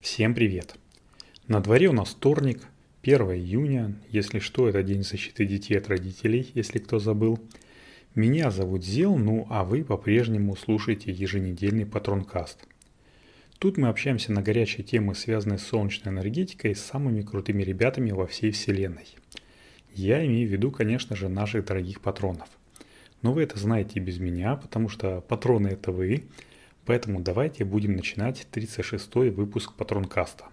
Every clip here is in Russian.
Всем привет! На дворе у нас вторник, 1 июня, если что, это день защиты детей от родителей, если кто забыл. Меня зовут Зел, ну а вы по-прежнему слушаете еженедельный Патронкаст. Тут мы общаемся на горячие темы, связанные с солнечной энергетикой, с самыми крутыми ребятами во всей вселенной. Я имею в виду, конечно же, наших дорогих патронов. Но вы это знаете без меня, потому что патроны это вы – Поэтому давайте будем начинать 36-й выпуск Патронкаста.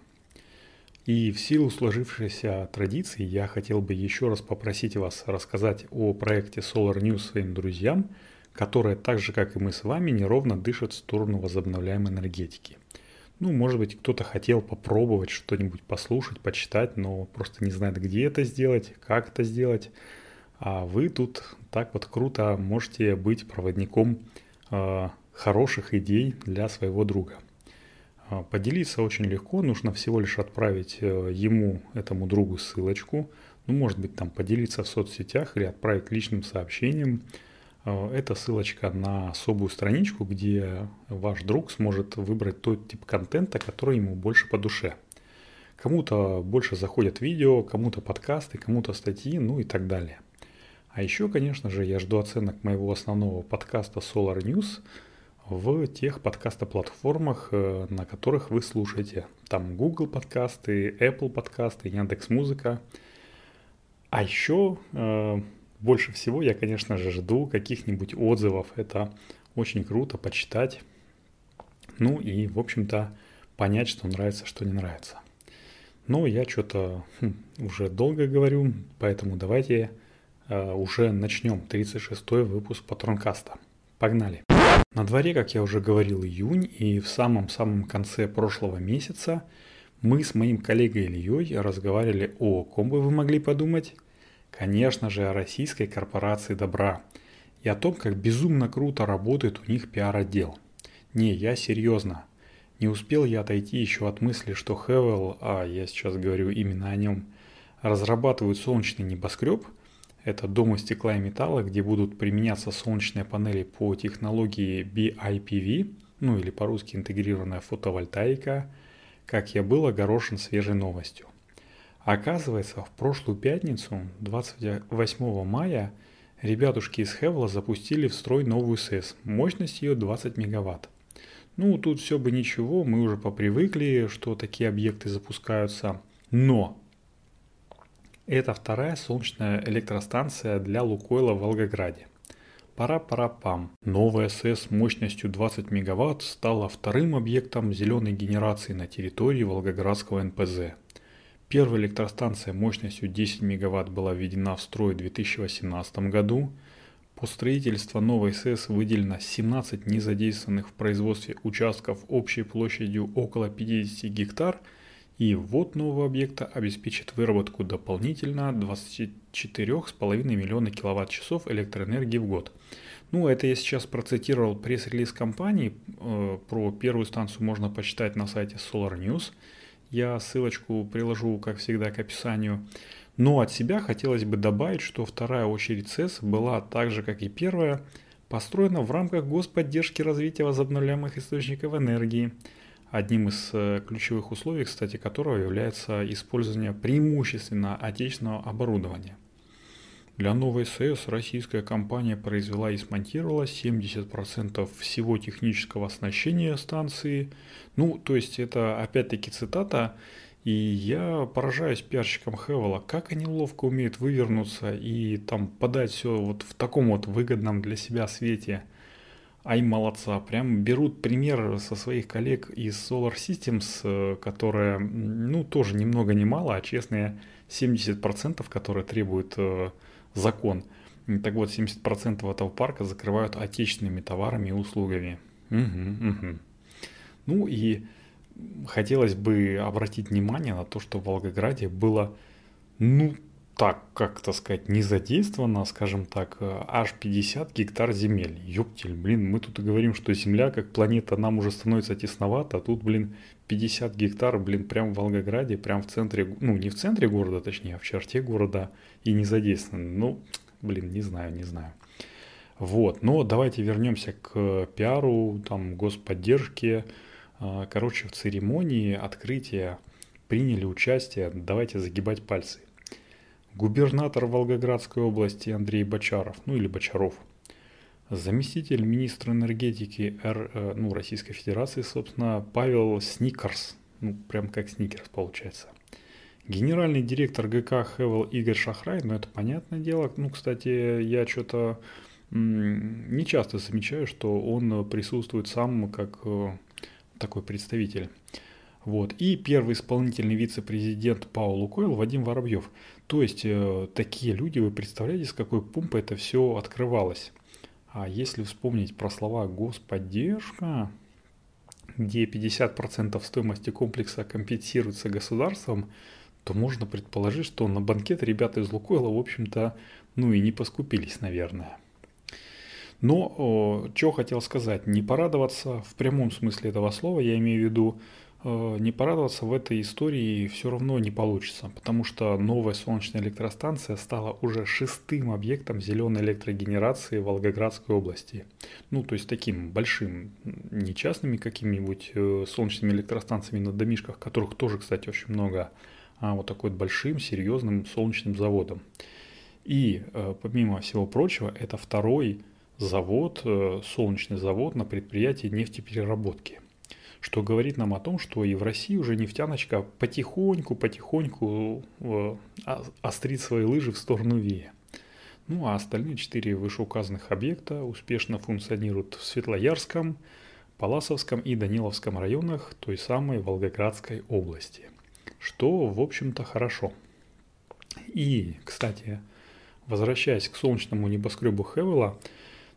И в силу сложившейся традиции я хотел бы еще раз попросить вас рассказать о проекте Solar News своим друзьям, которые так же, как и мы с вами, неровно дышат в сторону возобновляемой энергетики. Ну, может быть, кто-то хотел попробовать что-нибудь послушать, почитать, но просто не знает, где это сделать, как это сделать. А вы тут так вот круто можете быть проводником э, хороших идей для своего друга. А, поделиться очень легко, нужно всего лишь отправить э, ему, этому другу ссылочку, ну, может быть, там поделиться в соцсетях или отправить личным сообщением. А, это ссылочка на особую страничку, где ваш друг сможет выбрать тот тип контента, который ему больше по душе. Кому-то больше заходят видео, кому-то подкасты, кому-то статьи, ну и так далее. А еще, конечно же, я жду оценок моего основного подкаста Solar News – в тех подкастоплатформах, э, на которых вы слушаете. Там Google подкасты, Apple подкасты, Яндекс Музыка. А еще э, больше всего я, конечно же, жду каких-нибудь отзывов. Это очень круто почитать. Ну и, в общем-то, понять, что нравится, что не нравится. Но я что-то хм, уже долго говорю, поэтому давайте э, уже начнем 36-й выпуск Патронкаста. Погнали! На дворе, как я уже говорил, июнь, и в самом-самом конце прошлого месяца мы с моим коллегой Ильей разговаривали о ком бы вы могли подумать? Конечно же, о российской корпорации добра и о том, как безумно круто работает у них пиар-отдел. Не, я серьезно. Не успел я отойти еще от мысли, что Хевел, а я сейчас говорю именно о нем, разрабатывают солнечный небоскреб – это дом из стекла и металла, где будут применяться солнечные панели по технологии BIPV, ну или по-русски интегрированная фотовольтаика, как я был огорошен свежей новостью. Оказывается, в прошлую пятницу, 28 мая, ребятушки из Хевла запустили в строй новую СЭС, мощность ее 20 мегаватт. Ну, тут все бы ничего, мы уже попривыкли, что такие объекты запускаются. Но это вторая солнечная электростанция для Лукойла в Волгограде. Пара-пара-пам. Новая СЭС мощностью 20 МВт стала вторым объектом зеленой генерации на территории Волгоградского НПЗ. Первая электростанция мощностью 10 МВт была введена в строй в 2018 году. По строительству новой СЭС выделено 17 незадействованных в производстве участков общей площадью около 50 гектар – и ввод нового объекта обеспечит выработку дополнительно 24,5 миллиона киловатт-часов электроэнергии в год. Ну, это я сейчас процитировал пресс-релиз компании. Э, про первую станцию можно почитать на сайте Solar News. Я ссылочку приложу, как всегда, к описанию. Но от себя хотелось бы добавить, что вторая очередь СЭС была так же, как и первая, построена в рамках господдержки развития возобновляемых источников энергии – одним из э, ключевых условий, кстати, которого является использование преимущественно отечественного оборудования. Для новой СЭС российская компания произвела и смонтировала 70% всего технического оснащения станции. Ну, то есть это опять-таки цитата, и я поражаюсь пиарщикам Хевела, как они ловко умеют вывернуться и там подать все вот в таком вот выгодном для себя свете – Ай, молодца. Прям берут пример со своих коллег из Solar Systems, э, которые, ну, тоже ни много ни мало, а честные 70%, которые требует э, закон. Так вот, 70% этого парка закрывают отечественными товарами и услугами. Угу, угу. Ну и хотелось бы обратить внимание на то, что в Волгограде было, ну, так, как то сказать, не задействовано, скажем так, э, аж 50 гектар земель. Ёптель, блин, мы тут и говорим, что Земля как планета нам уже становится тесновато, а тут, блин, 50 гектар, блин, прям в Волгограде, прям в центре, ну, не в центре города, точнее, а в черте города и не задействовано. Ну, блин, не знаю, не знаю. Вот, но давайте вернемся к пиару, там, господдержке, А, короче, в церемонии открытия приняли участие, давайте загибать пальцы, губернатор Волгоградской области Андрей Бочаров, ну или Бочаров, заместитель министра энергетики Р, э, ну, Российской Федерации, собственно, Павел Сникерс, ну, прям как Сникерс получается. Генеральный директор ГК Хевел Игорь Шахрай, ну это понятное дело. Ну, кстати, я что-то не часто замечаю, что он присутствует сам как э, такой представитель. Вот. И первый исполнительный вице-президент ПАО «Лукойл» Вадим Воробьев. То есть э, такие люди, вы представляете, с какой помпой это все открывалось. А если вспомнить про слова «господдержка», где 50% стоимости комплекса компенсируется государством, то можно предположить, что на банкет ребята из Лукойла, в общем-то, ну и не поскупились, наверное. Но что хотел сказать, не порадоваться в прямом смысле этого слова, я имею в виду, не порадоваться в этой истории все равно не получится, потому что новая солнечная электростанция стала уже шестым объектом зеленой электрогенерации Волгоградской области. Ну, то есть таким большим, не частными какими-нибудь э, солнечными электростанциями на домишках, которых тоже, кстати, очень много, а вот такой большим, серьезным солнечным заводом. И, э, помимо всего прочего, это второй завод, э, солнечный завод на предприятии нефтепереработки. Что говорит нам о том, что и в России уже нефтяночка потихоньку-потихоньку э, острит свои лыжи в сторону Вея. Ну а остальные четыре вышеуказанных объекта успешно функционируют в Светлоярском, Паласовском и Даниловском районах той самой Волгоградской области. Что, в общем-то, хорошо. И, кстати, возвращаясь к солнечному небоскребу Хевела,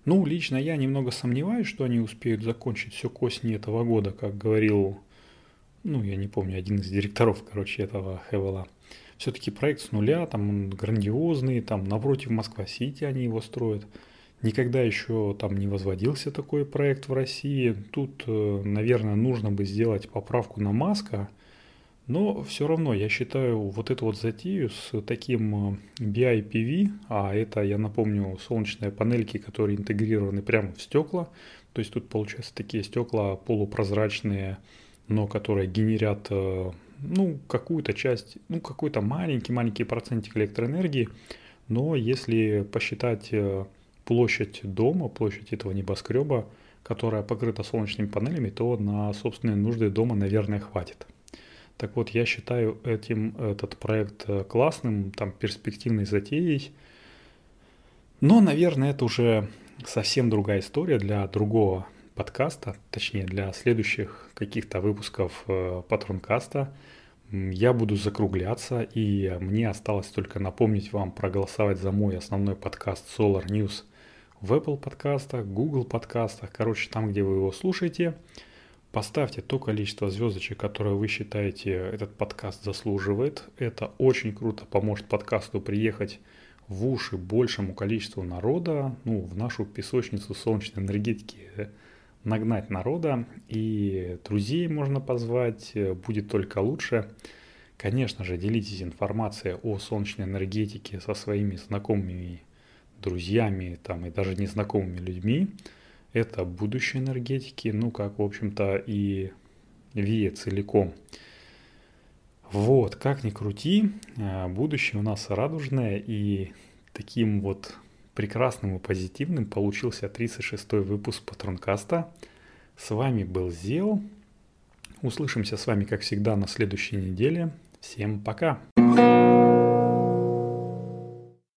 ну, лично я немного сомневаюсь, что они успеют закончить все к осени этого года, как говорил, ну, я не помню, один из директоров, короче, этого Хевела. Все-таки проект с нуля, там он грандиозный, там напротив Москва-Сити они его строят. Никогда еще там не возводился такой проект в России. Тут, э, наверное, нужно бы сделать поправку на Маска – но все равно я считаю вот эту вот затею с таким BIPV, э, а это, я напомню, солнечные панельки, которые интегрированы прямо в стекла, то есть тут получается такие стекла полупрозрачные, но которые генерят э, ну, какую-то часть, ну, какой-то маленький-маленький процентик электроэнергии, но если посчитать э, площадь дома, площадь этого небоскреба, которая покрыта солнечными панелями, то на собственные нужды дома, наверное, хватит. Так вот, я считаю этим, этот проект э, классным, там, перспективной затеей. Но, наверное, это уже совсем другая история для другого подкаста, точнее, для следующих каких-то выпусков э, Патронкаста. Я буду закругляться, и мне осталось только напомнить вам проголосовать за мой основной подкаст Solar News в Apple подкастах, Google подкастах, короче, там, где вы его слушаете – Поставьте то количество звездочек, которое вы считаете этот подкаст заслуживает. Это очень круто поможет подкасту приехать в уши большему количеству народа, ну, в нашу песочницу солнечной энергетики э, нагнать народа, и друзей можно позвать, э, будет только лучше. Конечно же, делитесь информацией о солнечной энергетике со своими знакомыми, друзьями там, и даже незнакомыми людьми. Это будущее энергетики, ну как, в общем-то, и ВИЭ целиком. Вот, как ни крути, а, будущее у нас радужное, и таким вот прекрасным и позитивным получился 36-й выпуск Патронкаста. С вами был Зел. Услышимся с вами, как всегда, на следующей неделе. Всем пока! Пока!